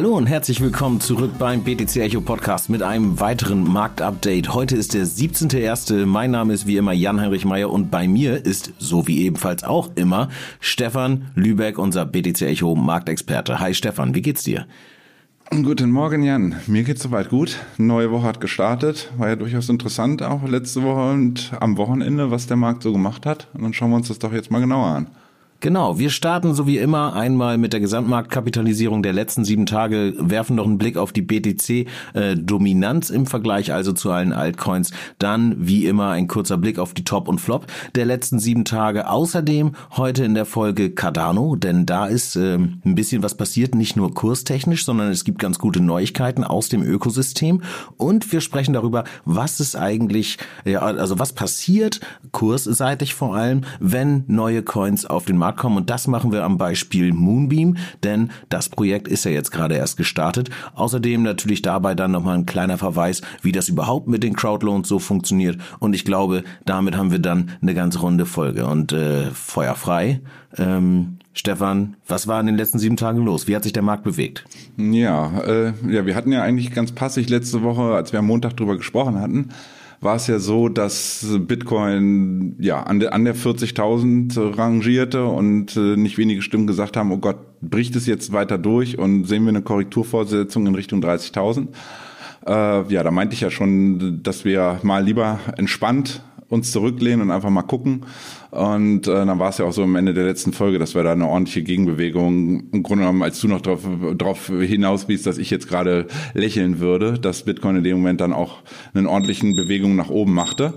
Hallo und herzlich willkommen zurück beim BTC Echo Podcast mit einem weiteren Marktupdate. Heute ist der 17.01. Mein Name ist wie immer Jan-Heinrich Meyer und bei mir ist, so wie ebenfalls auch immer, Stefan Lübeck, unser BTC Echo Marktexperte. Hi Stefan, wie geht's dir? Guten Morgen, Jan. Mir geht's soweit gut. Neue Woche hat gestartet. War ja durchaus interessant auch letzte Woche und am Wochenende, was der Markt so gemacht hat. Und dann schauen wir uns das doch jetzt mal genauer an. Genau, wir starten so wie immer einmal mit der Gesamtmarktkapitalisierung der letzten sieben Tage, werfen noch einen Blick auf die BTC-Dominanz äh, im Vergleich also zu allen Altcoins. Dann wie immer ein kurzer Blick auf die Top und Flop der letzten sieben Tage. Außerdem heute in der Folge Cardano, denn da ist äh, ein bisschen was passiert, nicht nur kurstechnisch, sondern es gibt ganz gute Neuigkeiten aus dem Ökosystem. Und wir sprechen darüber, was ist eigentlich, ja, also was passiert, kursseitig vor allem, wenn neue Coins auf den Markt Start kommen. Und das machen wir am Beispiel Moonbeam, denn das Projekt ist ja jetzt gerade erst gestartet. Außerdem natürlich dabei dann nochmal ein kleiner Verweis, wie das überhaupt mit den Crowdloans so funktioniert. Und ich glaube, damit haben wir dann eine ganz runde Folge. Und äh, Feuer frei. Ähm, Stefan, was war in den letzten sieben Tagen los? Wie hat sich der Markt bewegt? Ja, äh, ja, wir hatten ja eigentlich ganz passig letzte Woche, als wir am Montag drüber gesprochen hatten, war es ja so, dass Bitcoin ja an der, an der 40.000 rangierte und äh, nicht wenige Stimmen gesagt haben, oh Gott, bricht es jetzt weiter durch und sehen wir eine Korrekturvorsetzung in Richtung 30.000. Äh, ja, da meinte ich ja schon, dass wir mal lieber entspannt uns zurücklehnen und einfach mal gucken. Und äh, dann war es ja auch so am Ende der letzten Folge, dass wir da eine ordentliche Gegenbewegung im Grunde genommen, als du noch drauf, drauf hinauswiest, dass ich jetzt gerade lächeln würde, dass Bitcoin in dem Moment dann auch einen ordentlichen Bewegung nach oben machte.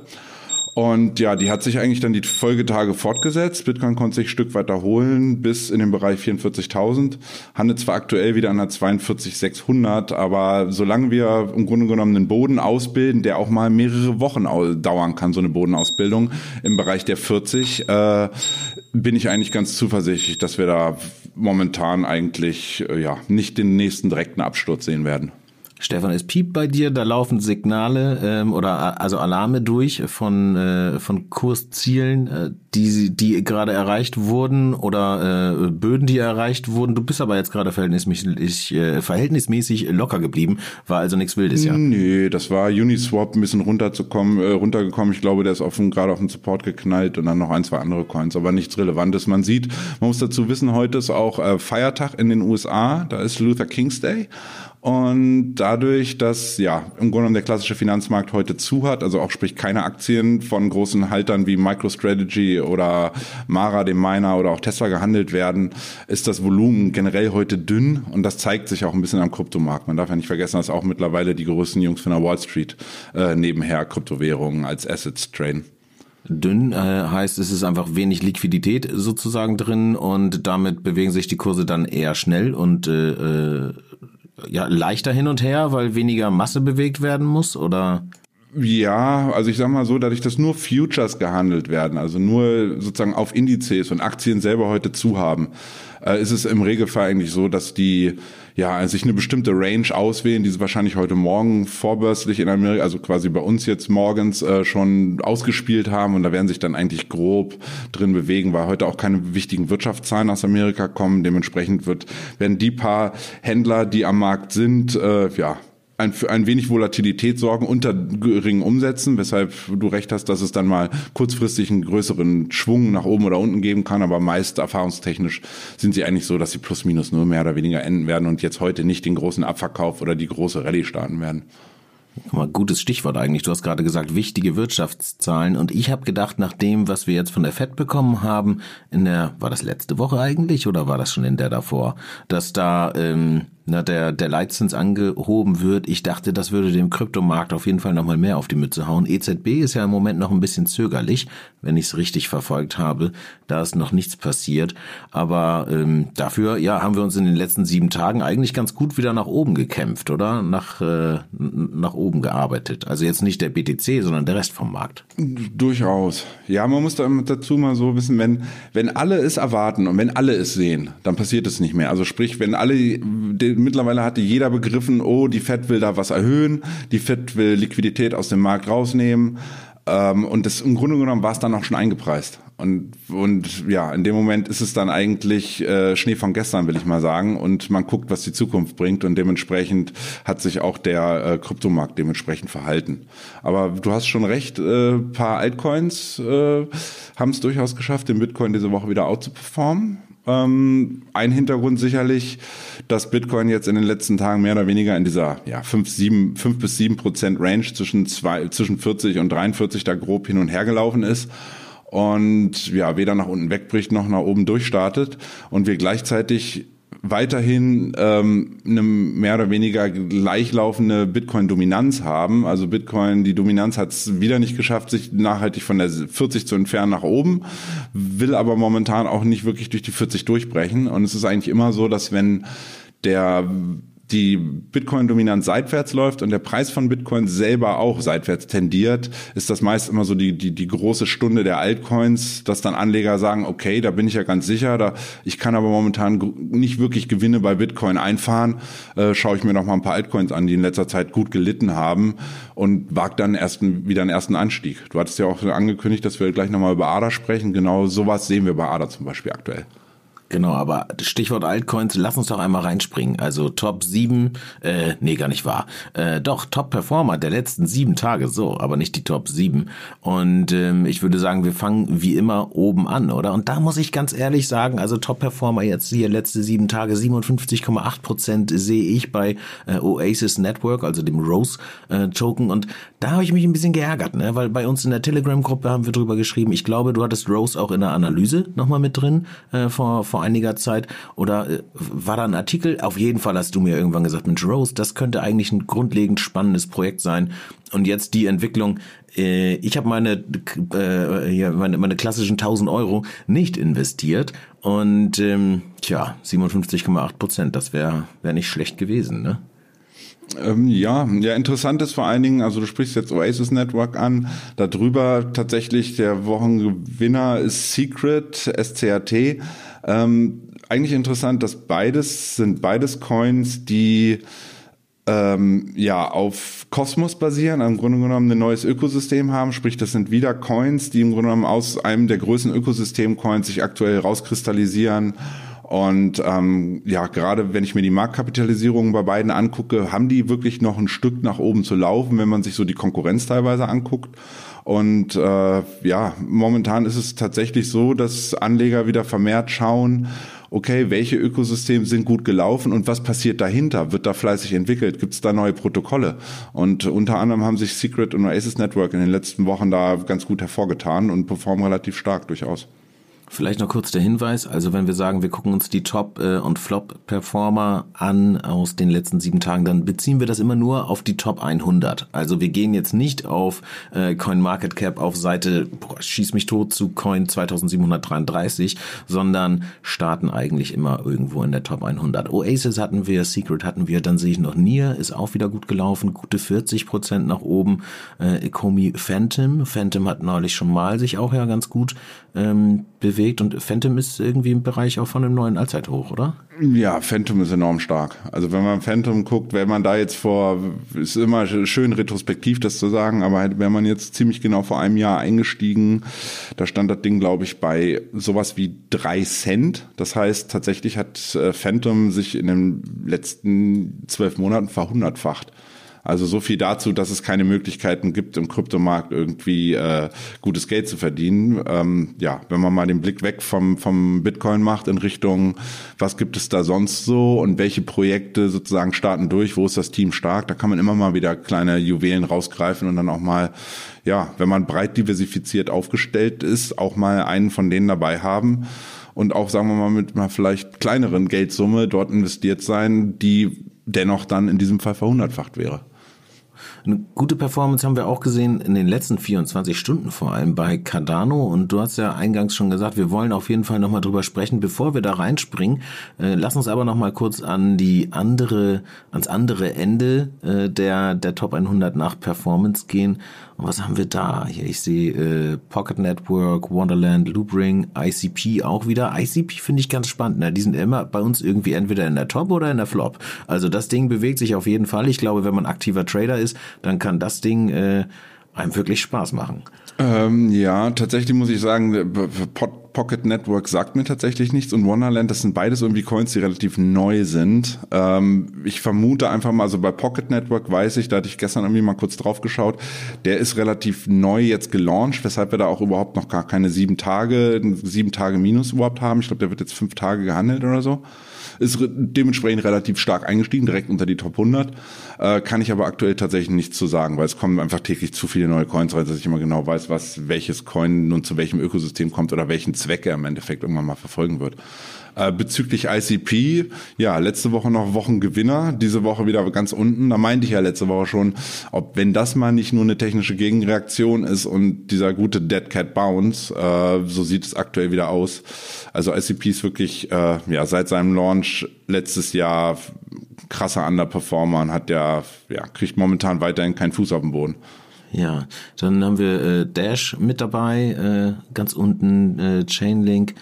Und ja, die hat sich eigentlich dann die Folgetage fortgesetzt. Bitcoin konnte sich ein Stück weiter holen bis in den Bereich 44.000. Handelt zwar aktuell wieder an der 42.600, aber solange wir im Grunde genommen einen Boden ausbilden, der auch mal mehrere Wochen dauern kann, so eine Bodenausbildung im Bereich der 40, äh, bin ich eigentlich ganz zuversichtlich, dass wir da momentan eigentlich äh, ja nicht den nächsten direkten Absturz sehen werden. Stefan, es piept bei dir, da laufen Signale ähm, oder also Alarme durch von, äh, von Kurszielen, äh, die, die gerade erreicht wurden oder äh, Böden, die erreicht wurden. Du bist aber jetzt gerade verhältnismäßig, äh, verhältnismäßig locker geblieben, war also nichts Wildes, ja? Nee, das war Uniswap ein bisschen runterzukommen, äh, runtergekommen. Ich glaube, der ist auf, gerade auf den Support geknallt und dann noch ein, zwei andere Coins, aber nichts Relevantes. Man sieht, man muss dazu wissen, heute ist auch äh, Feiertag in den USA, da ist Luther King's Day. Und dadurch, dass ja im Grunde genommen der klassische Finanzmarkt heute zu hat, also auch sprich keine Aktien von großen Haltern wie MicroStrategy oder Mara, dem Miner oder auch Tesla gehandelt werden, ist das Volumen generell heute dünn und das zeigt sich auch ein bisschen am Kryptomarkt. Man darf ja nicht vergessen, dass auch mittlerweile die größten Jungs von der Wall Street äh, nebenher Kryptowährungen als Assets traden. Dünn äh, heißt, es ist einfach wenig Liquidität sozusagen drin und damit bewegen sich die Kurse dann eher schnell und äh, äh ja, leichter hin und her, weil weniger Masse bewegt werden muss, oder? Ja, also ich sag mal so, dadurch, dass nur Futures gehandelt werden, also nur sozusagen auf Indizes und Aktien selber heute zu haben, äh, ist es im Regelfall eigentlich so, dass die ja sich eine bestimmte Range auswählen, die sie wahrscheinlich heute Morgen vorbörslich in Amerika, also quasi bei uns jetzt morgens äh, schon ausgespielt haben und da werden sich dann eigentlich grob drin bewegen, weil heute auch keine wichtigen Wirtschaftszahlen aus Amerika kommen. Dementsprechend wird werden die paar Händler, die am Markt sind, äh, ja ein, für ein wenig Volatilität sorgen unter geringen Umsätzen, weshalb du recht hast, dass es dann mal kurzfristig einen größeren Schwung nach oben oder unten geben kann, aber meist erfahrungstechnisch sind sie eigentlich so, dass sie plus minus nur mehr oder weniger enden werden und jetzt heute nicht den großen Abverkauf oder die große Rallye starten werden. Mal gutes Stichwort eigentlich. Du hast gerade gesagt, wichtige Wirtschaftszahlen. Und ich habe gedacht, nach dem, was wir jetzt von der FED bekommen haben, in der, war das letzte Woche eigentlich oder war das schon in der davor, dass da ähm, na, der, der Leitzins angehoben wird. Ich dachte, das würde dem Kryptomarkt auf jeden Fall nochmal mehr auf die Mütze hauen. EZB ist ja im Moment noch ein bisschen zögerlich, wenn ich es richtig verfolgt habe. Da ist noch nichts passiert. Aber ähm, dafür, ja, haben wir uns in den letzten sieben Tagen eigentlich ganz gut wieder nach oben gekämpft, oder? Nach, äh, nach oben gearbeitet. Also jetzt nicht der BTC, sondern der Rest vom Markt. Durchaus. Ja, man muss da dazu mal so wissen, wenn, wenn alle es erwarten und wenn alle es sehen, dann passiert es nicht mehr. Also sprich, wenn alle den mittlerweile hatte jeder begriffen, oh, die Fed will da was erhöhen, die Fed will Liquidität aus dem Markt rausnehmen. Ähm, und das im Grunde genommen war es dann auch schon eingepreist. Und, und ja, in dem Moment ist es dann eigentlich äh, Schnee von gestern, will ich mal sagen. Und man guckt, was die Zukunft bringt. Und dementsprechend hat sich auch der äh, Kryptomarkt dementsprechend verhalten. Aber du hast schon recht, äh, paar Altcoins äh, haben es durchaus geschafft, den Bitcoin diese Woche wieder outzuperformen. Ähm, ein Hintergrund sicherlich, dass Bitcoin jetzt in den letzten Tagen mehr oder weniger in dieser ja, 5, 7, 5 bis 7 Prozent Range zwischen, zwei, zwischen 40 und 43 da grob hin und her gelaufen ist und ja, weder nach unten wegbricht noch nach oben durchstartet und wir gleichzeitig weiterhin ähm, eine mehr oder weniger gleichlaufende Bitcoin-Dominanz haben. Also Bitcoin, die Dominanz hat es wieder nicht geschafft, sich nachhaltig von der 40 zu entfernen nach oben, will aber momentan auch nicht wirklich durch die 40 durchbrechen. Und es ist eigentlich immer so, dass wenn der die Bitcoin-Dominanz seitwärts läuft und der Preis von Bitcoin selber auch seitwärts tendiert, ist das meist immer so die, die, die große Stunde der Altcoins, dass dann Anleger sagen, okay, da bin ich ja ganz sicher, da, ich kann aber momentan nicht wirklich Gewinne bei Bitcoin einfahren, äh, schaue ich mir noch mal ein paar Altcoins an, die in letzter Zeit gut gelitten haben und wagt dann ersten, wieder einen ersten Anstieg. Du hattest ja auch angekündigt, dass wir gleich nochmal über ADA sprechen. Genau sowas sehen wir bei ADA zum Beispiel aktuell. Genau, aber Stichwort Altcoins, lass uns doch einmal reinspringen. Also Top 7, äh, nee, gar nicht wahr. Äh, doch, Top-Performer der letzten sieben Tage, so, aber nicht die Top 7. Und ähm, ich würde sagen, wir fangen wie immer oben an, oder? Und da muss ich ganz ehrlich sagen, also Top-Performer jetzt hier letzte sieben Tage, 57,8 Prozent sehe ich bei äh, Oasis Network, also dem Rose-Token. Äh, und da habe ich mich ein bisschen geärgert, ne? weil bei uns in der Telegram-Gruppe haben wir drüber geschrieben. Ich glaube, du hattest Rose auch in der Analyse nochmal mit drin äh, vor, vor einiger Zeit oder äh, war da ein Artikel? Auf jeden Fall hast du mir irgendwann gesagt, Mensch, Rose, das könnte eigentlich ein grundlegend spannendes Projekt sein. Und jetzt die Entwicklung, äh, ich habe meine, äh, meine, meine klassischen 1000 Euro nicht investiert und ähm, tja, 57,8 Prozent, das wäre wär nicht schlecht gewesen, ne? Ähm, ja, ja, interessant ist vor allen Dingen, also du sprichst jetzt Oasis Network an, darüber tatsächlich der Wochengewinner ist Secret, SCAT. Ähm, eigentlich interessant, dass beides sind beides Coins, die ähm, ja auf Kosmos basieren, im Grunde genommen ein neues Ökosystem haben. Sprich, das sind wieder Coins, die im Grunde genommen aus einem der größten Ökosystem-Coins sich aktuell rauskristallisieren. Und ähm, ja, gerade wenn ich mir die Marktkapitalisierung bei beiden angucke, haben die wirklich noch ein Stück nach oben zu laufen, wenn man sich so die Konkurrenz teilweise anguckt. Und äh, ja, momentan ist es tatsächlich so, dass Anleger wieder vermehrt schauen, okay, welche Ökosysteme sind gut gelaufen und was passiert dahinter? Wird da fleißig entwickelt? Gibt es da neue Protokolle? Und unter anderem haben sich Secret und Oasis Network in den letzten Wochen da ganz gut hervorgetan und performen relativ stark durchaus. Vielleicht noch kurz der Hinweis, also wenn wir sagen, wir gucken uns die Top- äh, und Flop-Performer an aus den letzten sieben Tagen, dann beziehen wir das immer nur auf die Top 100. Also wir gehen jetzt nicht auf äh, CoinMarketCap auf Seite boah, schieß mich tot zu Coin 2733, sondern starten eigentlich immer irgendwo in der Top 100. Oasis hatten wir, Secret hatten wir, dann sehe ich noch Nier, ist auch wieder gut gelaufen, gute 40 Prozent nach oben. Äh, Ecomi Phantom, Phantom hat neulich schon mal sich auch ja ganz gut ähm, bewegt und Phantom ist irgendwie im Bereich auch von einem neuen Allzeithoch, oder? Ja, Phantom ist enorm stark. Also wenn man Phantom guckt, wenn man da jetzt vor, ist immer schön retrospektiv das zu sagen, aber wenn man jetzt ziemlich genau vor einem Jahr eingestiegen, da stand das Ding, glaube ich, bei sowas wie drei Cent. Das heißt, tatsächlich hat äh, Phantom sich in den letzten zwölf Monaten verhundertfacht. Also so viel dazu, dass es keine Möglichkeiten gibt, im Kryptomarkt irgendwie äh, gutes Geld zu verdienen. Ähm, ja, wenn man mal den Blick weg vom, vom Bitcoin macht in Richtung, was gibt es da sonst so und welche Projekte sozusagen starten durch, wo ist das Team stark, da kann man immer mal wieder kleine Juwelen rausgreifen und dann auch mal, ja, wenn man breit diversifiziert aufgestellt ist, auch mal einen von denen dabei haben und auch, sagen wir mal, mit einer vielleicht kleineren Geldsumme dort investiert sein, die dennoch dann in diesem Fall verhundertfacht wäre. Eine gute Performance haben wir auch gesehen in den letzten 24 Stunden vor allem bei Cardano und du hast ja eingangs schon gesagt, wir wollen auf jeden Fall nochmal drüber sprechen, bevor wir da reinspringen. Äh, lass uns aber nochmal kurz an die andere, ans andere Ende äh, der, der Top 100 nach Performance gehen. Und was haben wir da? Hier, ich sehe äh, Pocket Network, Wonderland, Loopring, ICP auch wieder. ICP finde ich ganz spannend. Ne? Die sind immer bei uns irgendwie entweder in der Top oder in der Flop. Also das Ding bewegt sich auf jeden Fall. Ich glaube, wenn man aktiver Trader ist, dann kann das Ding äh, einem wirklich Spaß machen. Ähm, ja, tatsächlich muss ich sagen, Pocket Network sagt mir tatsächlich nichts und Wonderland, das sind beides irgendwie Coins, die relativ neu sind. Ähm, ich vermute einfach mal, also bei Pocket Network weiß ich, da hatte ich gestern irgendwie mal kurz drauf geschaut, der ist relativ neu jetzt gelauncht, weshalb wir da auch überhaupt noch gar keine sieben Tage, sieben Tage Minus überhaupt haben. Ich glaube, der wird jetzt fünf Tage gehandelt oder so ist dementsprechend relativ stark eingestiegen, direkt unter die Top 100. Äh, kann ich aber aktuell tatsächlich nichts zu sagen, weil es kommen einfach täglich zu viele neue Coins rein, dass ich immer genau weiß, was welches Coin nun zu welchem Ökosystem kommt oder welchen Zweck er im Endeffekt irgendwann mal verfolgen wird. Äh, bezüglich ICP, ja, letzte Woche noch Wochengewinner, diese Woche wieder ganz unten. Da meinte ich ja letzte Woche schon, ob wenn das mal nicht nur eine technische Gegenreaktion ist und dieser gute Dead Cat Bounce, äh, so sieht es aktuell wieder aus. Also ICP ist wirklich äh, ja seit seinem Launch letztes Jahr krasser Underperformer und hat ja, ja kriegt momentan weiterhin keinen Fuß auf den Boden. Ja, dann haben wir äh, Dash mit dabei, äh, ganz unten äh, Chainlink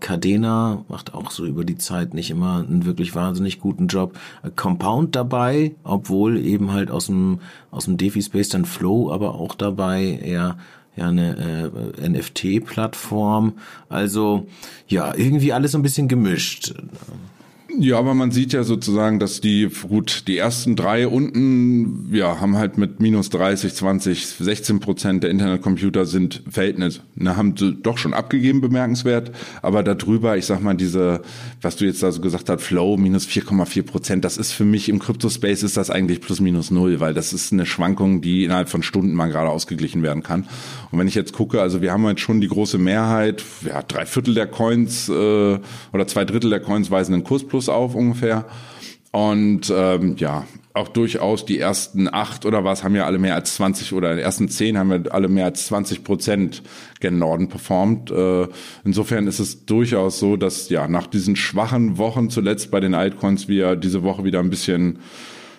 Cadena macht auch so über die Zeit nicht immer einen wirklich wahnsinnig guten Job. Äh, Compound dabei, obwohl eben halt aus dem aus dem DeFi Space dann Flow, aber auch dabei eher ja eine äh, NFT-Plattform. Also ja, irgendwie alles so ein bisschen gemischt. Ja, aber man sieht ja sozusagen, dass die, gut, die ersten drei unten, ja, haben halt mit minus 30, 20, 16 Prozent der Internetcomputer sind Verhältnis. Ne, haben sie doch schon abgegeben, bemerkenswert. Aber darüber, ich sag mal, diese, was du jetzt da so gesagt hast, Flow minus 4,4 Prozent, das ist für mich im Crypto-Space ist das eigentlich plus minus null, weil das ist eine Schwankung, die innerhalb von Stunden mal gerade ausgeglichen werden kann. Und wenn ich jetzt gucke, also wir haben jetzt schon die große Mehrheit, ja, drei Viertel der Coins äh, oder zwei Drittel der Coins weisen einen Kurs plus auf ungefähr. Und ähm, ja, auch durchaus die ersten acht oder was haben ja alle mehr als 20 oder die ersten zehn haben ja alle mehr als 20 Prozent gen Norden performt. Äh, insofern ist es durchaus so, dass ja nach diesen schwachen Wochen zuletzt bei den Altcoins wir diese Woche wieder ein bisschen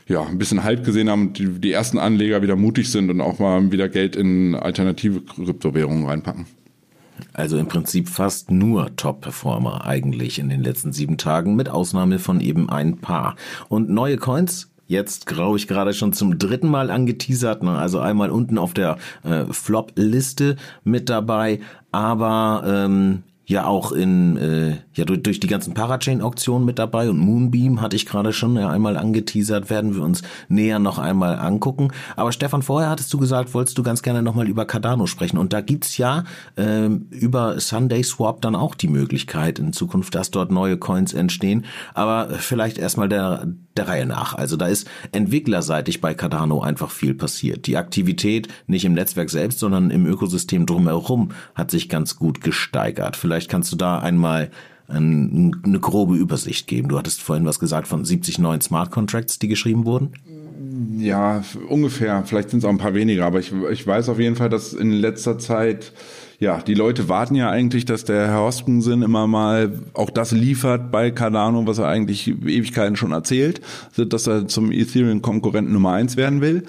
ja, ein bisschen Halt gesehen haben und die, die ersten Anleger wieder mutig sind und auch mal wieder Geld in alternative Kryptowährungen reinpacken. Also im Prinzip fast nur Top-Performer eigentlich in den letzten sieben Tagen, mit Ausnahme von eben ein paar. Und neue Coins jetzt graue ich gerade schon zum dritten Mal angeteasert, ne? also einmal unten auf der äh, Flop-Liste mit dabei, aber ähm, ja auch in äh, ja durch, durch die ganzen Parachain-Auktionen mit dabei und Moonbeam hatte ich gerade schon ja, einmal angeteasert, werden wir uns näher noch einmal angucken. Aber Stefan, vorher hattest du gesagt, wolltest du ganz gerne nochmal über Cardano sprechen und da gibt's ja äh, über Sunday Swap dann auch die Möglichkeit in Zukunft, dass dort neue Coins entstehen. Aber vielleicht erstmal der der Reihe nach. Also da ist entwicklerseitig bei Cardano einfach viel passiert. Die Aktivität nicht im Netzwerk selbst, sondern im Ökosystem drumherum hat sich ganz gut gesteigert. Vielleicht kannst du da einmal eine grobe Übersicht geben. Du hattest vorhin was gesagt von 70 neuen Smart Contracts, die geschrieben wurden. Ja, ungefähr. Vielleicht sind es auch ein paar weniger, aber ich, ich weiß auf jeden Fall, dass in letzter Zeit ja, die Leute warten ja eigentlich, dass der Herr Hoskensen immer mal auch das liefert bei Cardano, was er eigentlich Ewigkeiten schon erzählt, dass er zum Ethereum-Konkurrenten Nummer eins werden will.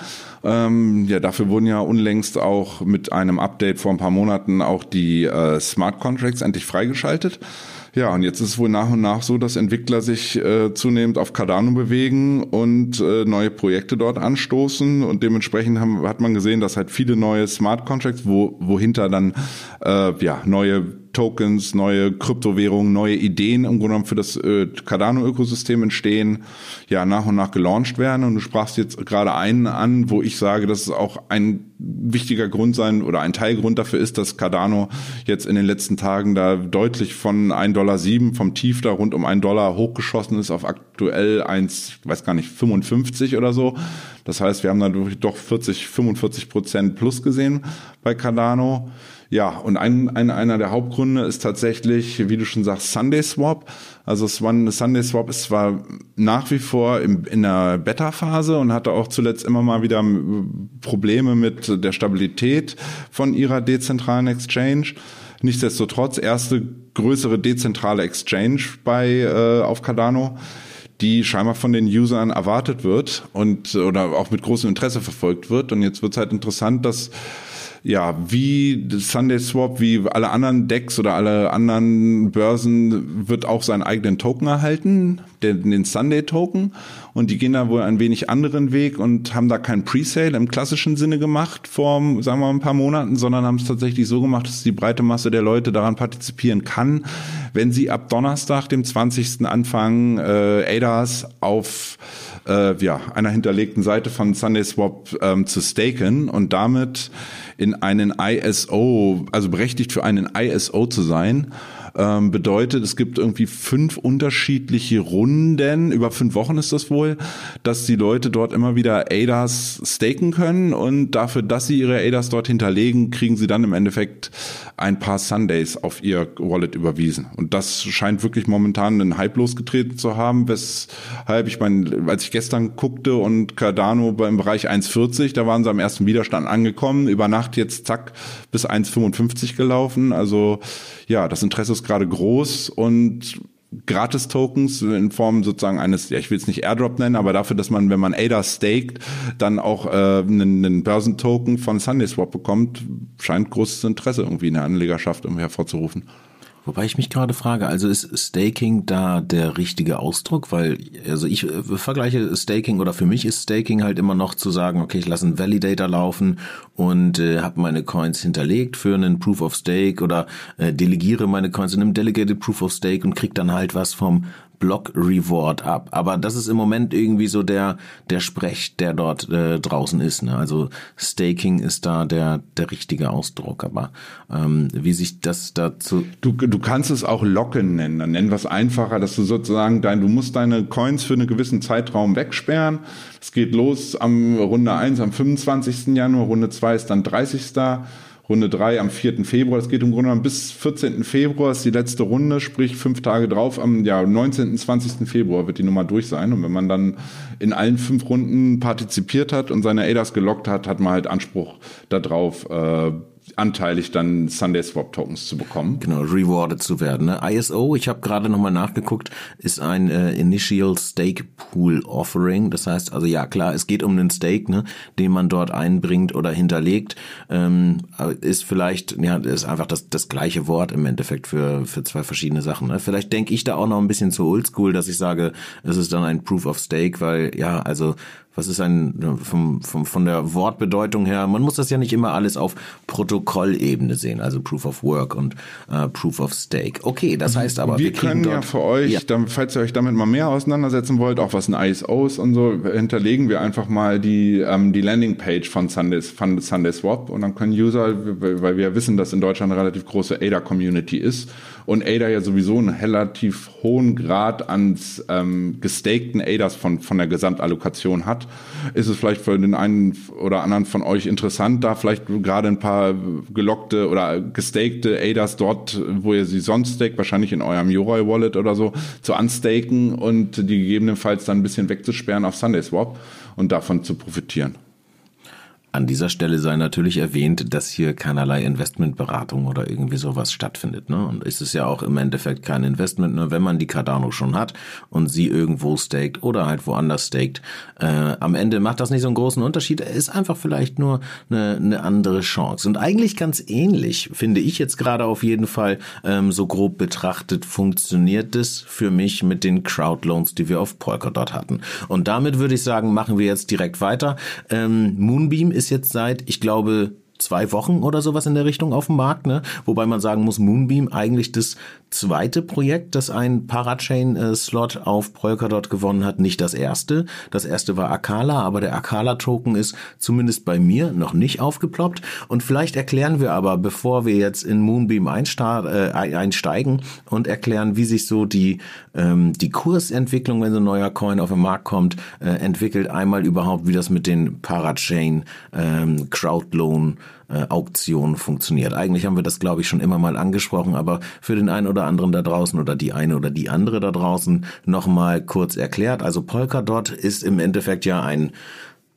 Ähm, ja, dafür wurden ja unlängst auch mit einem Update vor ein paar Monaten auch die äh, Smart Contracts endlich freigeschaltet. Ja, und jetzt ist es wohl nach und nach so, dass Entwickler sich äh, zunehmend auf Cardano bewegen und äh, neue Projekte dort anstoßen. Und dementsprechend haben, hat man gesehen, dass halt viele neue Smart Contracts, wo, wohinter dann äh, ja, neue Tokens, neue Kryptowährungen, neue Ideen im Grunde genommen für das äh, Cardano-Ökosystem entstehen, ja, nach und nach gelauncht werden. Und du sprachst jetzt gerade einen an, wo ich sage, dass es auch ein wichtiger Grund sein oder ein Teilgrund dafür ist, dass Cardano jetzt in den letzten Tagen da deutlich von 1,07 Dollar vom Tief da rund um 1 Dollar hochgeschossen ist auf aktuell 1, weiß gar nicht, 55 oder so. Das heißt, wir haben da doch 40, 45 Prozent plus gesehen bei Cardano. Ja, und ein, ein, einer der Hauptgründe ist tatsächlich, wie du schon sagst, Sunday Swap. Also Sunday Swap ist zwar nach wie vor im, in der Beta-Phase und hatte auch zuletzt immer mal wieder Probleme mit der Stabilität von ihrer dezentralen Exchange. Nichtsdestotrotz erste größere dezentrale Exchange bei äh, auf Cardano die scheinbar von den Usern erwartet wird und oder auch mit großem Interesse verfolgt wird. Und jetzt wird es halt interessant, dass ja, wie Sunday Swap, wie alle anderen Decks oder alle anderen Börsen wird auch seinen eigenen Token erhalten, den, den Sunday Token. Und die gehen da wohl einen wenig anderen Weg und haben da kein Presale im klassischen Sinne gemacht vor, sagen wir mal, ein paar Monaten, sondern haben es tatsächlich so gemacht, dass die breite Masse der Leute daran partizipieren kann, wenn sie ab Donnerstag, dem 20. anfangen, äh, ADAS auf äh, ja, einer hinterlegten Seite von SundaySwap ähm, zu staken und damit in einen ISO, also berechtigt für einen ISO zu sein ähm, bedeutet, es gibt irgendwie fünf unterschiedliche Runden, über fünf Wochen ist das wohl, dass die Leute dort immer wieder ADAS staken können und dafür, dass sie ihre ADAS dort hinterlegen, kriegen sie dann im Endeffekt ein paar Sundays auf ihr Wallet überwiesen. Und das scheint wirklich momentan einen Hype losgetreten zu haben, weshalb ich meine, als ich gestern guckte und Cardano beim Bereich 1,40, da waren sie am ersten Widerstand angekommen, über Nacht jetzt zack bis 1,55 gelaufen. Also ja, das Interesse ist gerade groß und Gratis-Tokens in Form sozusagen eines, ja, ich will es nicht Airdrop nennen, aber dafür, dass man, wenn man ADA staked, dann auch äh, einen, einen Börsentoken von SundaySwap bekommt, scheint großes Interesse irgendwie in der Anlegerschaft irgendwie hervorzurufen. Wobei ich mich gerade frage, also ist Staking da der richtige Ausdruck? Weil, also ich äh, vergleiche Staking oder für mich ist Staking halt immer noch zu sagen, okay, ich lasse einen Validator laufen und äh, habe meine Coins hinterlegt für einen Proof of Stake oder äh, delegiere meine Coins in einem Delegated Proof of Stake und krieg dann halt was vom Block Reward ab. Aber das ist im Moment irgendwie so der der Sprech, der dort äh, draußen ist. Ne? Also Staking ist da der der richtige Ausdruck. Aber ähm, wie sich das dazu du du kannst es auch Locken nennen. Dann nennen wir es einfacher, dass du sozusagen dein du musst deine Coins für einen gewissen Zeitraum wegsperren. Es geht los am Runde 1 am 25. Januar, Runde 2 ist dann 30. Runde 3 am 4. Februar. Das geht im Grunde genommen bis 14. Februar ist die letzte Runde, sprich fünf Tage drauf. Am ja, 19. 20. Februar wird die Nummer durch sein. Und wenn man dann in allen fünf Runden partizipiert hat und seine ADAS gelockt hat, hat man halt Anspruch darauf, äh, anteilig dann Sunday Swap Tokens zu bekommen. Genau, rewarded zu werden. Ne? ISO, ich habe gerade nochmal nachgeguckt, ist ein äh, Initial Stake Pool Offering. Das heißt also ja klar, es geht um einen Stake, ne, den man dort einbringt oder hinterlegt. Ähm, ist vielleicht, ja, ist einfach das, das gleiche Wort im Endeffekt für, für zwei verschiedene Sachen. Ne? Vielleicht denke ich da auch noch ein bisschen zu oldschool, dass ich sage, es ist dann ein Proof of Stake, weil ja, also was ist ein vom, vom, von der Wortbedeutung her, man muss das ja nicht immer alles auf Protokollebene sehen, also Proof of Work und äh, Proof of Stake. Okay, das heißt aber, wir, wir können ja für euch, ja. Dann, falls ihr euch damit mal mehr auseinandersetzen wollt, auch was ein ISO ist und so, hinterlegen wir einfach mal die ähm, die Landingpage von Sundays von Sunday Swap und dann können User, weil wir wissen, dass in Deutschland eine relativ große ADA Community ist und ADA ja sowieso einen relativ hohen Grad ans ähm, gestakten ADAs von, von der Gesamtallokation hat, ist es vielleicht für den einen oder anderen von euch interessant, da vielleicht gerade ein paar gelockte oder gestakte ADAs dort, wo ihr sie sonst staked, wahrscheinlich in eurem Yoroi Wallet oder so, zu unstaken und die gegebenenfalls dann ein bisschen wegzusperren auf SundaySwap und davon zu profitieren. An dieser Stelle sei natürlich erwähnt, dass hier keinerlei Investmentberatung oder irgendwie sowas stattfindet. Ne? Und es ist ja auch im Endeffekt kein Investment, nur wenn man die Cardano schon hat und sie irgendwo staked oder halt woanders staked. Äh, am Ende macht das nicht so einen großen Unterschied. Er ist einfach vielleicht nur eine, eine andere Chance. Und eigentlich ganz ähnlich, finde ich jetzt gerade auf jeden Fall, ähm, so grob betrachtet, funktioniert es für mich mit den Crowdloans, die wir auf Polkadot hatten. Und damit würde ich sagen, machen wir jetzt direkt weiter. Ähm, Moonbeam ist ist jetzt seit, ich glaube, zwei Wochen oder sowas in der Richtung auf dem Markt, ne? Wobei man sagen muss, Moonbeam eigentlich das zweite Projekt, das ein Parachain-Slot auf Polkadot gewonnen hat, nicht das erste. Das erste war Akala, aber der Akala-Token ist zumindest bei mir noch nicht aufgeploppt. Und vielleicht erklären wir aber, bevor wir jetzt in Moonbeam äh, einsteigen und erklären, wie sich so die, ähm, die Kursentwicklung, wenn so ein neuer Coin auf den Markt kommt, äh, entwickelt, einmal überhaupt, wie das mit den Parachain ähm, äh, Auktion funktioniert. Eigentlich haben wir das, glaube ich, schon immer mal angesprochen, aber für den einen oder anderen da draußen oder die eine oder die andere da draußen nochmal kurz erklärt. Also Polkadot ist im Endeffekt ja ein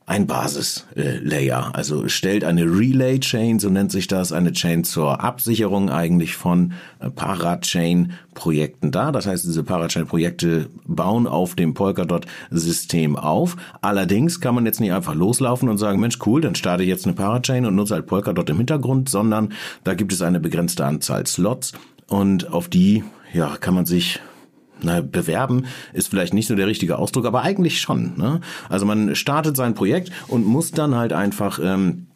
ein Basis-Layer. Also stellt eine Relay-Chain, so nennt sich das, eine Chain zur Absicherung eigentlich von äh, Parachain-Projekten dar. Das heißt, diese Parachain-Projekte bauen auf dem Polkadot-System auf. Allerdings kann man jetzt nicht einfach loslaufen und sagen, Mensch, cool, dann starte ich jetzt eine Parachain und nutze halt Polkadot im Hintergrund, sondern da gibt es eine begrenzte Anzahl Slots und auf die ja, kann man sich na, bewerben ist vielleicht nicht so der richtige Ausdruck, aber eigentlich schon. Ne? Also man startet sein Projekt und muss dann halt einfach ähm,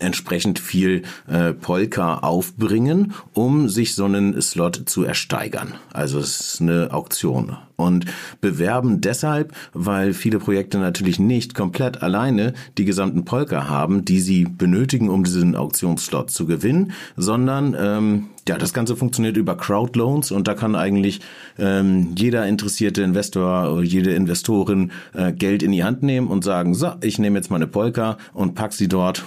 entsprechend viel äh, Polka aufbringen, um sich so einen Slot zu ersteigern. Also es ist eine Auktion. Und bewerben deshalb, weil viele Projekte natürlich nicht komplett alleine die gesamten Polka haben, die sie benötigen, um diesen Auktionsslot zu gewinnen, sondern ähm, ja, das Ganze funktioniert über Crowdloans und da kann eigentlich ähm, jeder interessierte Investor, jede Investorin äh, Geld in die Hand nehmen und sagen, so, ich nehme jetzt meine Polka und pack sie dort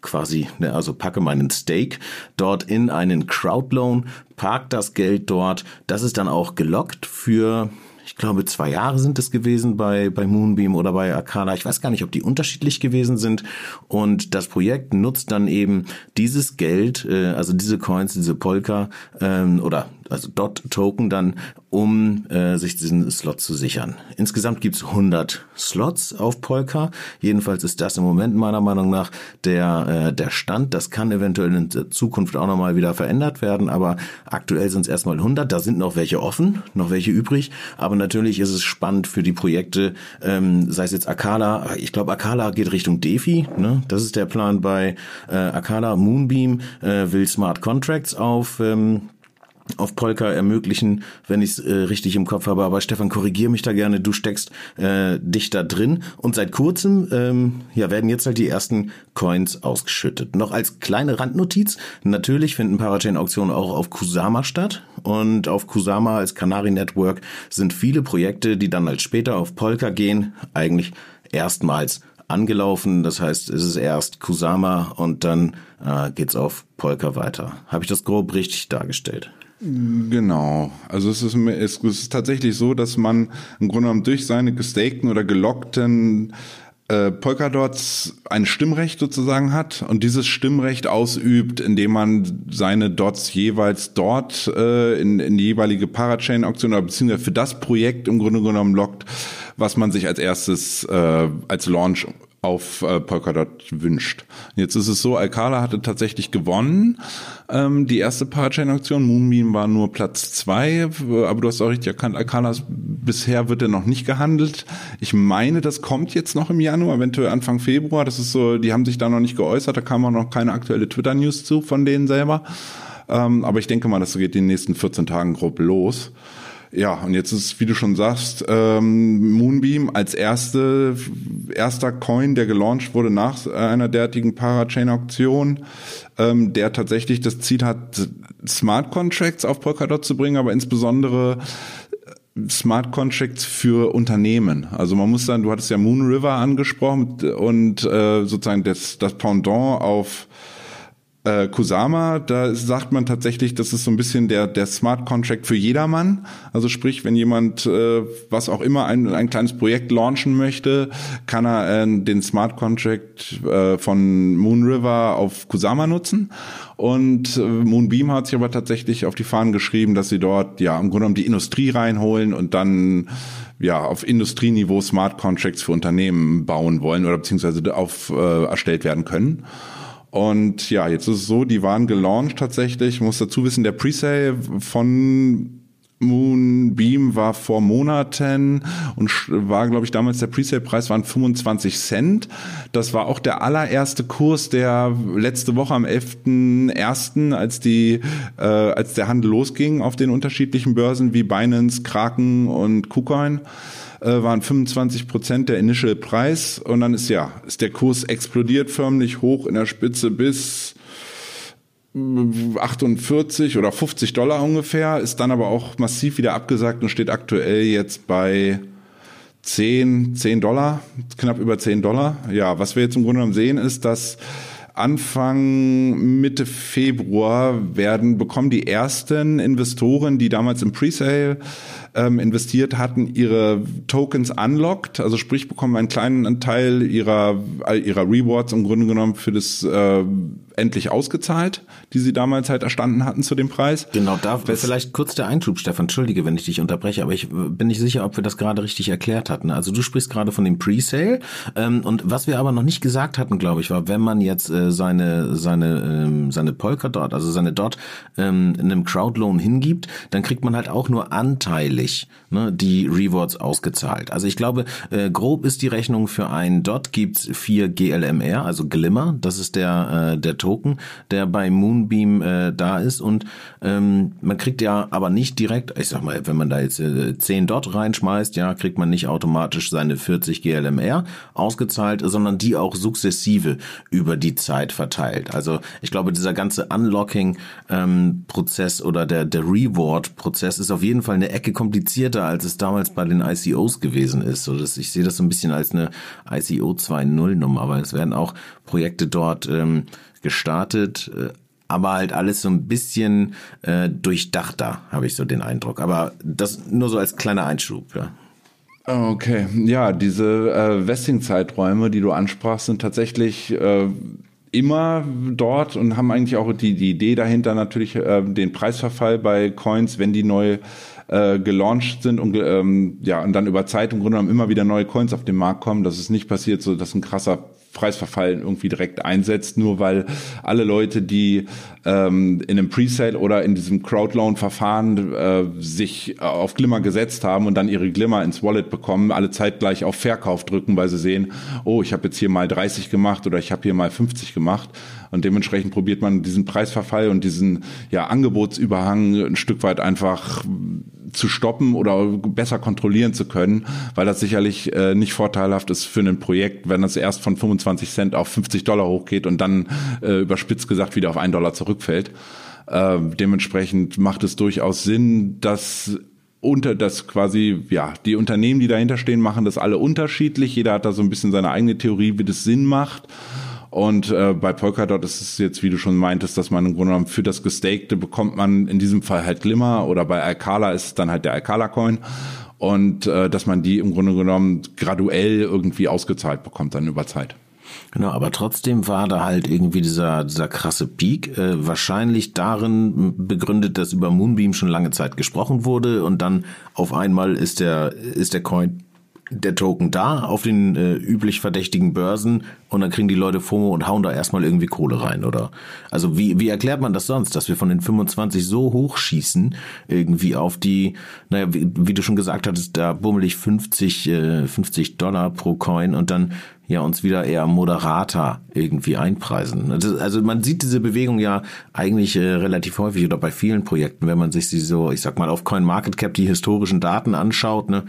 quasi, ne, also packe meinen Stake dort in einen Crowdloan, park das Geld dort. Das ist dann auch gelockt für ich glaube, zwei Jahre sind es gewesen bei, bei Moonbeam oder bei Arcana. Ich weiß gar nicht, ob die unterschiedlich gewesen sind. Und das Projekt nutzt dann eben dieses Geld, äh, also diese Coins, diese Polka ähm, oder also Dot-Token dann, um äh, sich diesen Slot zu sichern. Insgesamt gibt's 100 Slots auf Polka. Jedenfalls ist das im Moment meiner Meinung nach der, äh, der Stand. Das kann eventuell in Zukunft auch nochmal wieder verändert werden, aber aktuell sind es erstmal 100. Da sind noch welche offen, noch welche übrig. Aber natürlich ist es spannend für die Projekte, ähm, sei es jetzt Akala. Ich glaube, Akala geht Richtung DeFi. Ne? Das ist der Plan bei äh, Akala. Moonbeam äh, will Smart Contracts auf ähm, auf Polka ermöglichen, wenn ich es äh, richtig im Kopf habe. Aber Stefan, korrigier mich da gerne. Du steckst äh, dich da drin. Und seit kurzem ähm, ja, werden jetzt halt die ersten Coins ausgeschüttet. Noch als kleine Randnotiz. Natürlich finden Parachain-Auktionen auch auf Kusama statt. Und auf Kusama als Canary Network sind viele Projekte, die dann halt später auf Polka gehen, eigentlich erstmals angelaufen. Das heißt, es ist erst Kusama und dann äh, geht's auf Polka weiter. Habe ich das grob richtig dargestellt? Genau. Also es ist, es ist tatsächlich so, dass man im Grunde genommen durch seine gestakten oder gelockten äh, Polkadots ein Stimmrecht sozusagen hat und dieses Stimmrecht ausübt, indem man seine Dots jeweils dort äh, in, in die jeweilige Parachain-Auktion oder beziehungsweise für das Projekt im Grunde genommen lockt, was man sich als erstes äh, als Launch auf äh, Polkadot wünscht. Jetzt ist es so, Alcala hatte tatsächlich gewonnen, ähm, die erste Parachain-Auktion. Moonbeam war nur Platz zwei, aber du hast auch richtig erkannt, Alcala bisher wird er noch nicht gehandelt. Ich meine, das kommt jetzt noch im Januar, eventuell Anfang Februar. Das ist so, die haben sich da noch nicht geäußert, da kam auch noch keine aktuelle Twitter-News zu von denen selber. Ähm, aber ich denke mal, das geht in den nächsten 14 Tagen grob los. Ja, und jetzt ist, wie du schon sagst, ähm, Moonbeam als erste, erster Coin, der gelauncht wurde nach einer derartigen Parachain-Auktion, ähm, der tatsächlich das Ziel hat, Smart Contracts auf Polkadot zu bringen, aber insbesondere äh, Smart Contracts für Unternehmen. Also man muss sagen, du hattest ja Moon River angesprochen und äh, sozusagen das, das Pendant auf äh, Kusama, da sagt man tatsächlich, das ist so ein bisschen der, der Smart Contract für jedermann. Also sprich, wenn jemand, äh, was auch immer, ein, ein kleines Projekt launchen möchte, kann er äh, den Smart Contract äh, von Moon River auf Kusama nutzen. Und äh, Moonbeam hat sich aber tatsächlich auf die Fahnen geschrieben, dass sie dort ja im Grunde genommen die Industrie reinholen und dann ja auf Industrieniveau Smart Contracts für Unternehmen bauen wollen oder beziehungsweise auf äh, erstellt werden können. Und ja, jetzt ist es so, die waren gelauncht tatsächlich. Ich muss dazu wissen, der Presale von Moonbeam war vor Monaten und war, glaube ich, damals der Presale-Preis waren 25 Cent. Das war auch der allererste Kurs, der letzte Woche am 11.01., als die, äh, als der Handel losging auf den unterschiedlichen Börsen wie Binance, Kraken und KuCoin äh, waren 25 Prozent der Initial Preis und dann ist ja, ist der Kurs explodiert förmlich hoch in der Spitze bis 48 oder 50 Dollar ungefähr, ist dann aber auch massiv wieder abgesagt und steht aktuell jetzt bei 10, 10 Dollar, knapp über 10 Dollar. Ja, was wir jetzt im Grunde genommen sehen, ist, dass Anfang Mitte Februar werden bekommen die ersten Investoren, die damals im Presale ähm, investiert hatten, ihre Tokens unlocked, also sprich bekommen einen kleinen Teil ihrer ihrer Rewards im Grunde genommen für das äh, endlich ausgezahlt, die sie damals halt erstanden hatten zu dem Preis. Genau, da Was, vielleicht kurz der Einschub, Stefan, entschuldige, wenn ich dich unterbreche, aber ich bin nicht sicher, ob wir das gerade richtig erklärt hatten. Also du sprichst gerade von dem Presale ähm, und was wir aber noch nicht gesagt hatten, glaube ich, war, wenn man jetzt äh, seine seine ähm, seine Polkadot, also seine Dot ähm, in einem Crowdloan hingibt, dann kriegt man halt auch nur anteilig ne, die Rewards ausgezahlt. Also ich glaube, äh, grob ist die Rechnung für ein Dot gibt's vier GLMR, also Glimmer, das ist der äh, der Token, der bei Moonbeam äh, da ist und ähm, man kriegt ja aber nicht direkt, ich sag mal, wenn man da jetzt äh, 10 Dot reinschmeißt, ja, kriegt man nicht automatisch seine 40 GLMR ausgezahlt, sondern die auch sukzessive über die Zeit verteilt. Also ich glaube, dieser ganze Unlocking-Prozess ähm, oder der, der Reward-Prozess ist auf jeden Fall eine Ecke komplizierter, als es damals bei den ICOs gewesen ist. So, dass ich sehe das so ein bisschen als eine ICO 2.0 Nummer, aber es werden auch Projekte dort ähm, gestartet, äh, aber halt alles so ein bisschen äh, durchdachter, habe ich so den Eindruck. Aber das nur so als kleiner Einschub, ja. Okay, ja, diese äh, Vesting-Zeiträume, die du ansprachst, sind tatsächlich äh, immer dort und haben eigentlich auch die, die Idee dahinter natürlich äh, den Preisverfall bei Coins, wenn die neu äh, gelauncht sind und ähm, ja und dann über Zeit im Grunde genommen immer wieder neue Coins auf den Markt kommen, dass es nicht passiert, so dass ein krasser Preisverfall irgendwie direkt einsetzt, nur weil alle Leute, die ähm, in einem Presale oder in diesem Crowdloan-Verfahren äh, sich auf Glimmer gesetzt haben und dann ihre Glimmer ins Wallet bekommen, alle zeitgleich auf Verkauf drücken, weil sie sehen, oh, ich habe jetzt hier mal 30 gemacht oder ich habe hier mal 50 gemacht und dementsprechend probiert man diesen Preisverfall und diesen ja Angebotsüberhang ein Stück weit einfach zu stoppen oder besser kontrollieren zu können, weil das sicherlich äh, nicht vorteilhaft ist für ein Projekt, wenn das erst von 25 Cent auf 50 Dollar hochgeht und dann äh, überspitzt gesagt wieder auf einen Dollar zurückfällt. Äh, dementsprechend macht es durchaus Sinn, dass unter das quasi, ja, die Unternehmen, die dahinter stehen, machen das alle unterschiedlich. Jeder hat da so ein bisschen seine eigene Theorie, wie das Sinn macht. Und äh, bei Polkadot ist es jetzt, wie du schon meintest, dass man im Grunde genommen für das Gestakte bekommt man in diesem Fall halt Glimmer oder bei Alcala ist es dann halt der Alcala-Coin und äh, dass man die im Grunde genommen graduell irgendwie ausgezahlt bekommt dann über Zeit. Genau, aber trotzdem war da halt irgendwie dieser, dieser krasse Peak, äh, wahrscheinlich darin begründet, dass über Moonbeam schon lange Zeit gesprochen wurde und dann auf einmal ist der, ist der Coin der Token da auf den äh, üblich verdächtigen Börsen und dann kriegen die Leute FOMO und hauen da erstmal irgendwie Kohle rein, oder? Also wie, wie erklärt man das sonst, dass wir von den 25 so hochschießen, irgendwie auf die, naja, wie, wie du schon gesagt hattest, da bummelig 50, äh, 50 Dollar pro Coin und dann ja uns wieder eher moderater irgendwie einpreisen. Also man sieht diese Bewegung ja eigentlich äh, relativ häufig oder bei vielen Projekten, wenn man sich sie so, ich sag mal, auf CoinMarketCap die historischen Daten anschaut. Ne?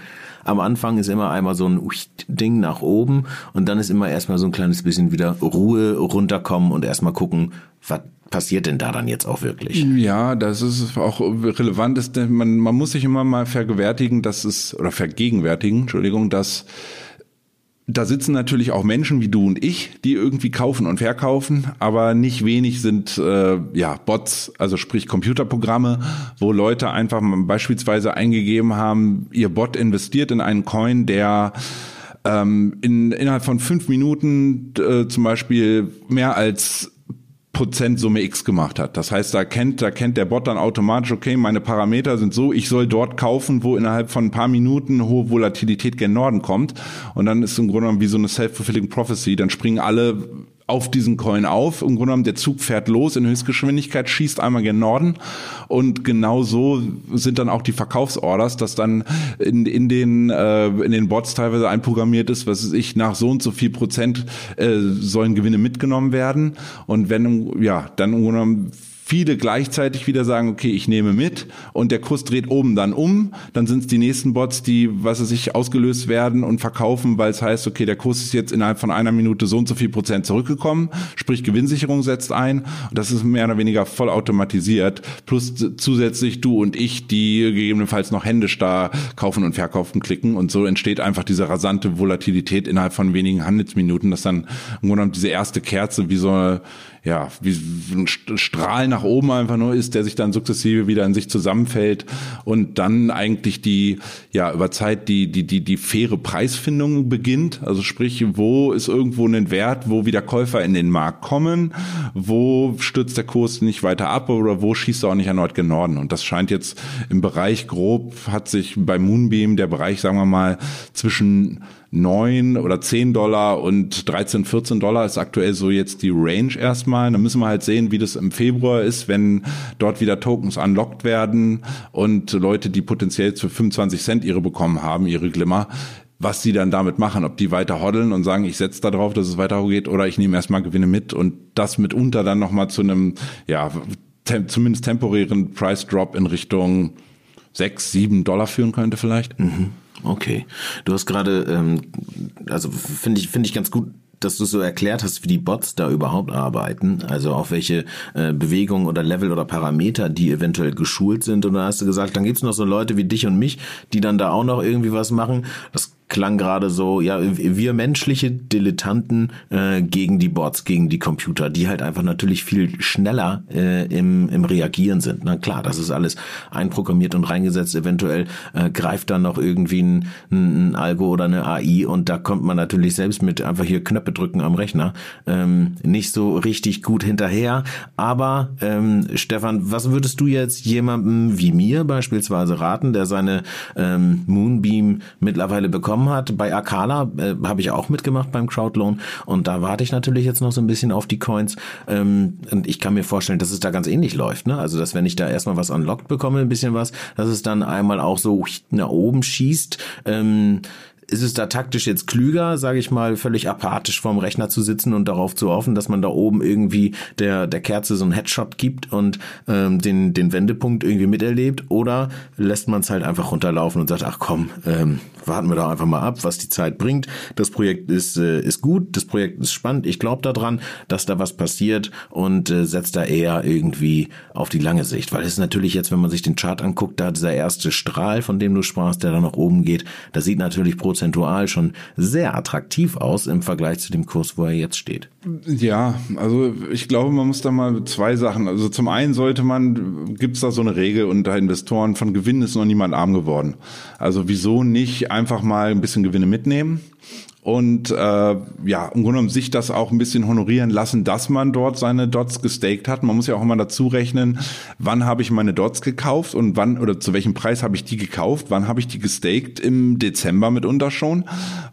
Am Anfang ist immer einmal so ein Ding nach oben und dann ist immer erstmal so ein kleines bisschen wieder Ruhe runterkommen und erstmal gucken, was passiert denn da dann jetzt auch wirklich? Ja, das ist auch relevant. Ist, man, man muss sich immer mal vergewärtigen, dass es, oder vergegenwärtigen, Entschuldigung, dass da sitzen natürlich auch Menschen wie du und ich, die irgendwie kaufen und verkaufen, aber nicht wenig sind äh, ja Bots, also sprich Computerprogramme, wo Leute einfach beispielsweise eingegeben haben, ihr Bot investiert in einen Coin, der ähm, in, innerhalb von fünf Minuten äh, zum Beispiel mehr als Prozentsumme X gemacht hat. Das heißt, da kennt, da kennt der Bot dann automatisch, okay, meine Parameter sind so, ich soll dort kaufen, wo innerhalb von ein paar Minuten hohe Volatilität gen Norden kommt. Und dann ist im Grunde genommen wie so eine self-fulfilling prophecy. Dann springen alle auf diesen Coin auf. Im Grunde genommen, der Zug fährt los in Höchstgeschwindigkeit, schießt einmal gen Norden und genau so sind dann auch die Verkaufsorders, dass dann in, in den äh, in den Bots teilweise einprogrammiert ist, was ich nach so und so viel Prozent äh, sollen Gewinne mitgenommen werden und wenn ja dann im Grunde genommen viele gleichzeitig wieder sagen, okay, ich nehme mit und der Kurs dreht oben dann um, dann sind es die nächsten Bots, die, was weiß ich, ausgelöst werden und verkaufen, weil es heißt, okay, der Kurs ist jetzt innerhalb von einer Minute so und so viel Prozent zurückgekommen, sprich Gewinnsicherung setzt ein. Und das ist mehr oder weniger voll plus zusätzlich du und ich, die gegebenenfalls noch händisch da kaufen und verkaufen klicken. Und so entsteht einfach diese rasante Volatilität innerhalb von wenigen Handelsminuten, dass dann im Grunde diese erste Kerze wie so eine ja, wie ein Strahl nach oben einfach nur ist, der sich dann sukzessive wieder in sich zusammenfällt und dann eigentlich die, ja, über Zeit die, die, die, die faire Preisfindung beginnt. Also sprich, wo ist irgendwo ein Wert, wo wieder Käufer in den Markt kommen, wo stürzt der Kurs nicht weiter ab oder wo schießt er auch nicht erneut gen Norden. Und das scheint jetzt im Bereich grob, hat sich bei Moonbeam der Bereich, sagen wir mal, zwischen 9 oder 10 Dollar und 13, 14 Dollar ist aktuell so jetzt die Range erstmal. Da müssen wir halt sehen, wie das im Februar ist, wenn dort wieder Tokens unlocked werden und Leute, die potenziell für 25 Cent ihre bekommen haben, ihre Glimmer, was sie dann damit machen, ob die weiter hoddeln und sagen, ich setze da drauf, dass es weiter geht, oder ich nehme erstmal Gewinne mit und das mitunter dann nochmal zu einem, ja, tem zumindest temporären Price Drop in Richtung 6, 7 Dollar führen könnte vielleicht. Mhm. Okay. Du hast gerade, ähm, also finde ich, finde ich ganz gut, dass du so erklärt hast, wie die Bots da überhaupt arbeiten, also auf welche äh, Bewegungen oder Level oder Parameter die eventuell geschult sind. Und da hast du gesagt, dann gibt's noch so Leute wie dich und mich, die dann da auch noch irgendwie was machen. Das klang gerade so, ja, wir menschliche Dilettanten äh, gegen die Bots, gegen die Computer, die halt einfach natürlich viel schneller äh, im, im Reagieren sind. Na klar, das ist alles einprogrammiert und reingesetzt. Eventuell äh, greift dann noch irgendwie ein, ein Algo oder eine AI und da kommt man natürlich selbst mit einfach hier Knöpfe drücken am Rechner ähm, nicht so richtig gut hinterher. Aber ähm, Stefan, was würdest du jetzt jemandem wie mir beispielsweise raten, der seine ähm, Moonbeam mittlerweile bekommt? Bekommen hat. Bei Akala äh, habe ich auch mitgemacht beim Crowdloan und da warte ich natürlich jetzt noch so ein bisschen auf die Coins. Ähm, und ich kann mir vorstellen, dass es da ganz ähnlich läuft. Ne? Also, dass wenn ich da erstmal was unlocked bekomme, ein bisschen was, dass es dann einmal auch so nach oben schießt. Ähm, ist es da taktisch jetzt klüger, sage ich mal, völlig apathisch vorm Rechner zu sitzen und darauf zu hoffen, dass man da oben irgendwie der, der Kerze so einen Headshot gibt und ähm, den, den Wendepunkt irgendwie miterlebt? Oder lässt man es halt einfach runterlaufen und sagt, ach komm, ähm, warten wir doch einfach mal ab, was die Zeit bringt. Das Projekt ist, äh, ist gut, das Projekt ist spannend, ich glaube daran, dass da was passiert und äh, setzt da eher irgendwie auf die lange Sicht. Weil es natürlich jetzt, wenn man sich den Chart anguckt, da dieser erste Strahl, von dem du sprachst, der da nach oben geht, das sieht natürlich pro prozentual schon sehr attraktiv aus im Vergleich zu dem Kurs, wo er jetzt steht. Ja, also ich glaube, man muss da mal zwei Sachen. Also zum einen sollte man, gibt es da so eine Regel unter Investoren, von Gewinn ist noch niemand arm geworden. Also wieso nicht einfach mal ein bisschen Gewinne mitnehmen? Und äh, ja, im Grunde genommen sich das auch ein bisschen honorieren lassen, dass man dort seine Dots gestaked hat. Man muss ja auch immer dazu rechnen, wann habe ich meine Dots gekauft und wann oder zu welchem Preis habe ich die gekauft, wann habe ich die gestaked? Im Dezember mitunter schon,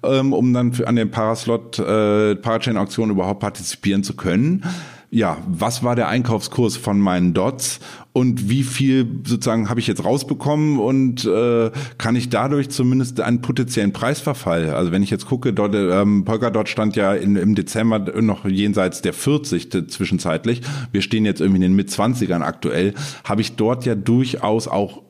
ähm, um dann für, an der Paraslot äh, Parachain Auktion überhaupt partizipieren zu können. Ja, was war der Einkaufskurs von meinen Dots und wie viel sozusagen habe ich jetzt rausbekommen und äh, kann ich dadurch zumindest einen potenziellen Preisverfall, also wenn ich jetzt gucke, dort, ähm, Polkadot stand ja in, im Dezember noch jenseits der 40 zwischenzeitlich, wir stehen jetzt irgendwie in den Mit-20ern aktuell, habe ich dort ja durchaus auch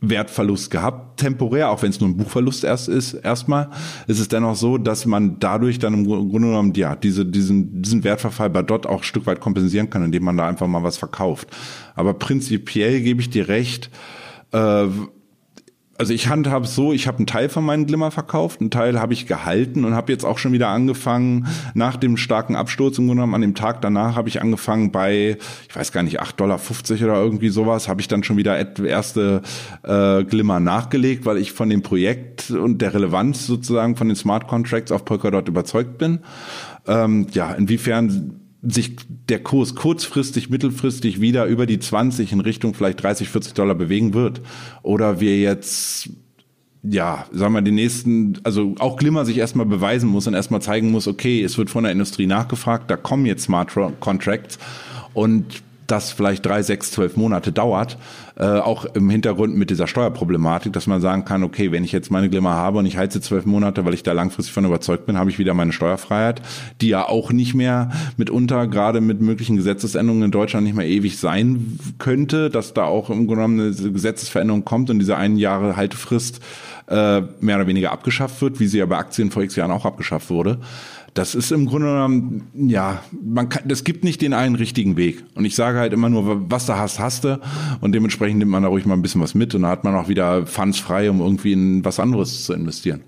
Wertverlust gehabt, temporär, auch wenn es nur ein Buchverlust erst ist, erstmal, ist es dennoch so, dass man dadurch dann im Grunde genommen, ja, diese, diesen, diesen Wertverfall bei Dot auch ein Stück weit kompensieren kann, indem man da einfach mal was verkauft. Aber prinzipiell gebe ich dir recht, äh, also ich handhabe es so, ich habe einen Teil von meinen Glimmer verkauft, einen Teil habe ich gehalten und habe jetzt auch schon wieder angefangen, nach dem starken Absturz im Grunde genommen, an dem Tag danach habe ich angefangen bei, ich weiß gar nicht, 8,50 Dollar oder irgendwie sowas, habe ich dann schon wieder erste äh, Glimmer nachgelegt, weil ich von dem Projekt und der Relevanz sozusagen von den Smart Contracts auf Polkadot überzeugt bin. Ähm, ja, inwiefern sich der Kurs kurzfristig, mittelfristig wieder über die 20 in Richtung vielleicht 30, 40 Dollar bewegen wird. Oder wir jetzt, ja, sagen wir, die nächsten, also auch Glimmer sich erstmal beweisen muss und erstmal zeigen muss, okay, es wird von der Industrie nachgefragt, da kommen jetzt Smart Contracts und das vielleicht drei, sechs, zwölf Monate dauert, äh, auch im Hintergrund mit dieser Steuerproblematik, dass man sagen kann, okay, wenn ich jetzt meine Glimmer habe und ich heize zwölf Monate, weil ich da langfristig von überzeugt bin, habe ich wieder meine Steuerfreiheit, die ja auch nicht mehr mitunter, gerade mit möglichen Gesetzesänderungen in Deutschland nicht mehr ewig sein könnte, dass da auch im Grunde genommen eine Gesetzesveränderung kommt und diese ein Jahre Haltefrist äh, mehr oder weniger abgeschafft wird, wie sie ja bei Aktien vor x Jahren auch abgeschafft wurde. Das ist im Grunde genommen, ja, man kann, das gibt nicht den einen richtigen Weg. Und ich sage halt immer nur, was du hast, hast du. Und dementsprechend nimmt man da ruhig mal ein bisschen was mit und dann hat man auch wieder Funds frei, um irgendwie in was anderes zu investieren.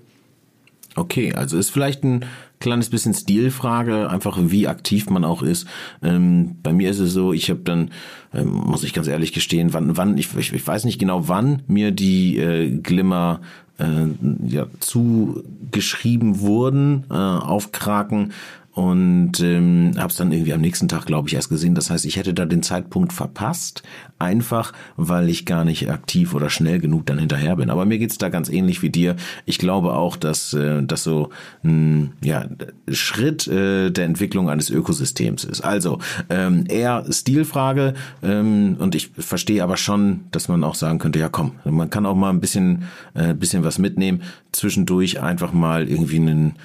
Okay, also ist vielleicht ein kleines bisschen Stilfrage, einfach wie aktiv man auch ist. Ähm, bei mir ist es so, ich habe dann, ähm, muss ich ganz ehrlich gestehen, wann, wann ich, ich, ich weiß nicht genau, wann mir die äh, Glimmer äh, ja, zugeschrieben wurden äh, auf Kraken und ähm, habe es dann irgendwie am nächsten Tag, glaube ich, erst gesehen. Das heißt, ich hätte da den Zeitpunkt verpasst, einfach weil ich gar nicht aktiv oder schnell genug dann hinterher bin. Aber mir geht's da ganz ähnlich wie dir. Ich glaube auch, dass äh, das so ein ja, Schritt äh, der Entwicklung eines Ökosystems ist. Also ähm, eher Stilfrage ähm, und ich verstehe aber schon, dass man auch sagen könnte, ja komm, man kann auch mal ein bisschen, äh, bisschen was mitnehmen, zwischendurch einfach mal irgendwie einen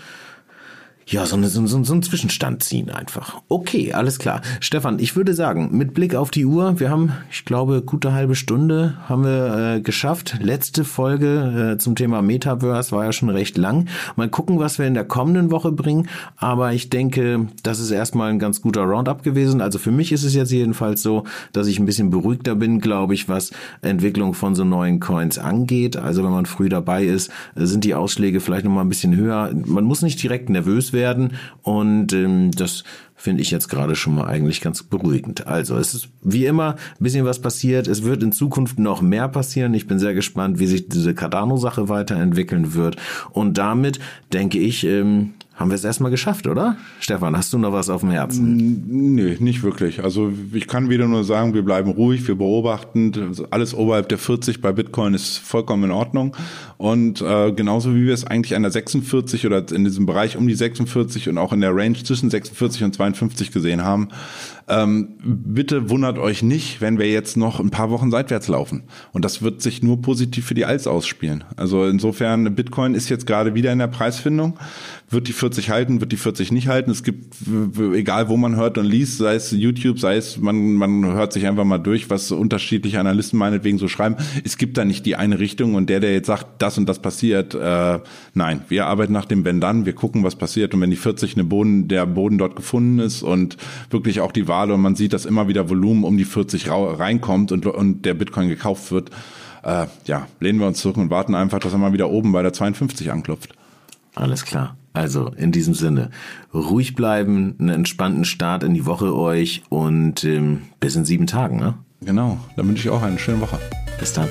ja, so, eine, so, so, so einen Zwischenstand ziehen einfach. Okay, alles klar. Stefan, ich würde sagen, mit Blick auf die Uhr, wir haben, ich glaube, gute halbe Stunde haben wir äh, geschafft. Letzte Folge äh, zum Thema Metaverse war ja schon recht lang. Mal gucken, was wir in der kommenden Woche bringen. Aber ich denke, das ist erstmal ein ganz guter Roundup gewesen. Also für mich ist es jetzt jedenfalls so, dass ich ein bisschen beruhigter bin, glaube ich, was Entwicklung von so neuen Coins angeht. Also wenn man früh dabei ist, sind die Ausschläge vielleicht nochmal ein bisschen höher. Man muss nicht direkt nervös werden werden. Und ähm, das finde ich jetzt gerade schon mal eigentlich ganz beruhigend. Also es ist wie immer ein bisschen was passiert. Es wird in Zukunft noch mehr passieren. Ich bin sehr gespannt, wie sich diese Cardano-Sache weiterentwickeln wird. Und damit denke ich, ähm, haben wir es erstmal geschafft, oder? Stefan, hast du noch was auf dem Herzen? Nee, nicht wirklich. Also ich kann wieder nur sagen, wir bleiben ruhig, wir beobachten. Also alles oberhalb der 40 bei Bitcoin ist vollkommen in Ordnung. Und äh, genauso wie wir es eigentlich an der 46 oder in diesem Bereich um die 46 und auch in der Range zwischen 46 und 52 gesehen haben, ähm, bitte wundert euch nicht, wenn wir jetzt noch ein paar Wochen seitwärts laufen. Und das wird sich nur positiv für die Alts ausspielen. Also insofern, Bitcoin ist jetzt gerade wieder in der Preisfindung. Wird die 40 halten, wird die 40 nicht halten? Es gibt, egal wo man hört und liest, sei es YouTube, sei es, man, man hört sich einfach mal durch, was unterschiedliche Analysten meinetwegen so schreiben. Es gibt da nicht die eine Richtung und der, der jetzt sagt, das und das passiert, äh, nein, wir arbeiten nach dem Wenn dann, wir gucken, was passiert und wenn die 40 eine Boden, der Boden dort gefunden ist und wirklich auch die Wale und man sieht, dass immer wieder Volumen um die 40 reinkommt und, und der Bitcoin gekauft wird, äh, ja, lehnen wir uns zurück und warten einfach, dass er mal wieder oben bei der 52 anklopft. Alles klar. Also in diesem Sinne, ruhig bleiben, einen entspannten Start in die Woche euch und ähm, bis in sieben Tagen. Ne? Genau, dann wünsche ich auch eine schöne Woche. Bis dann.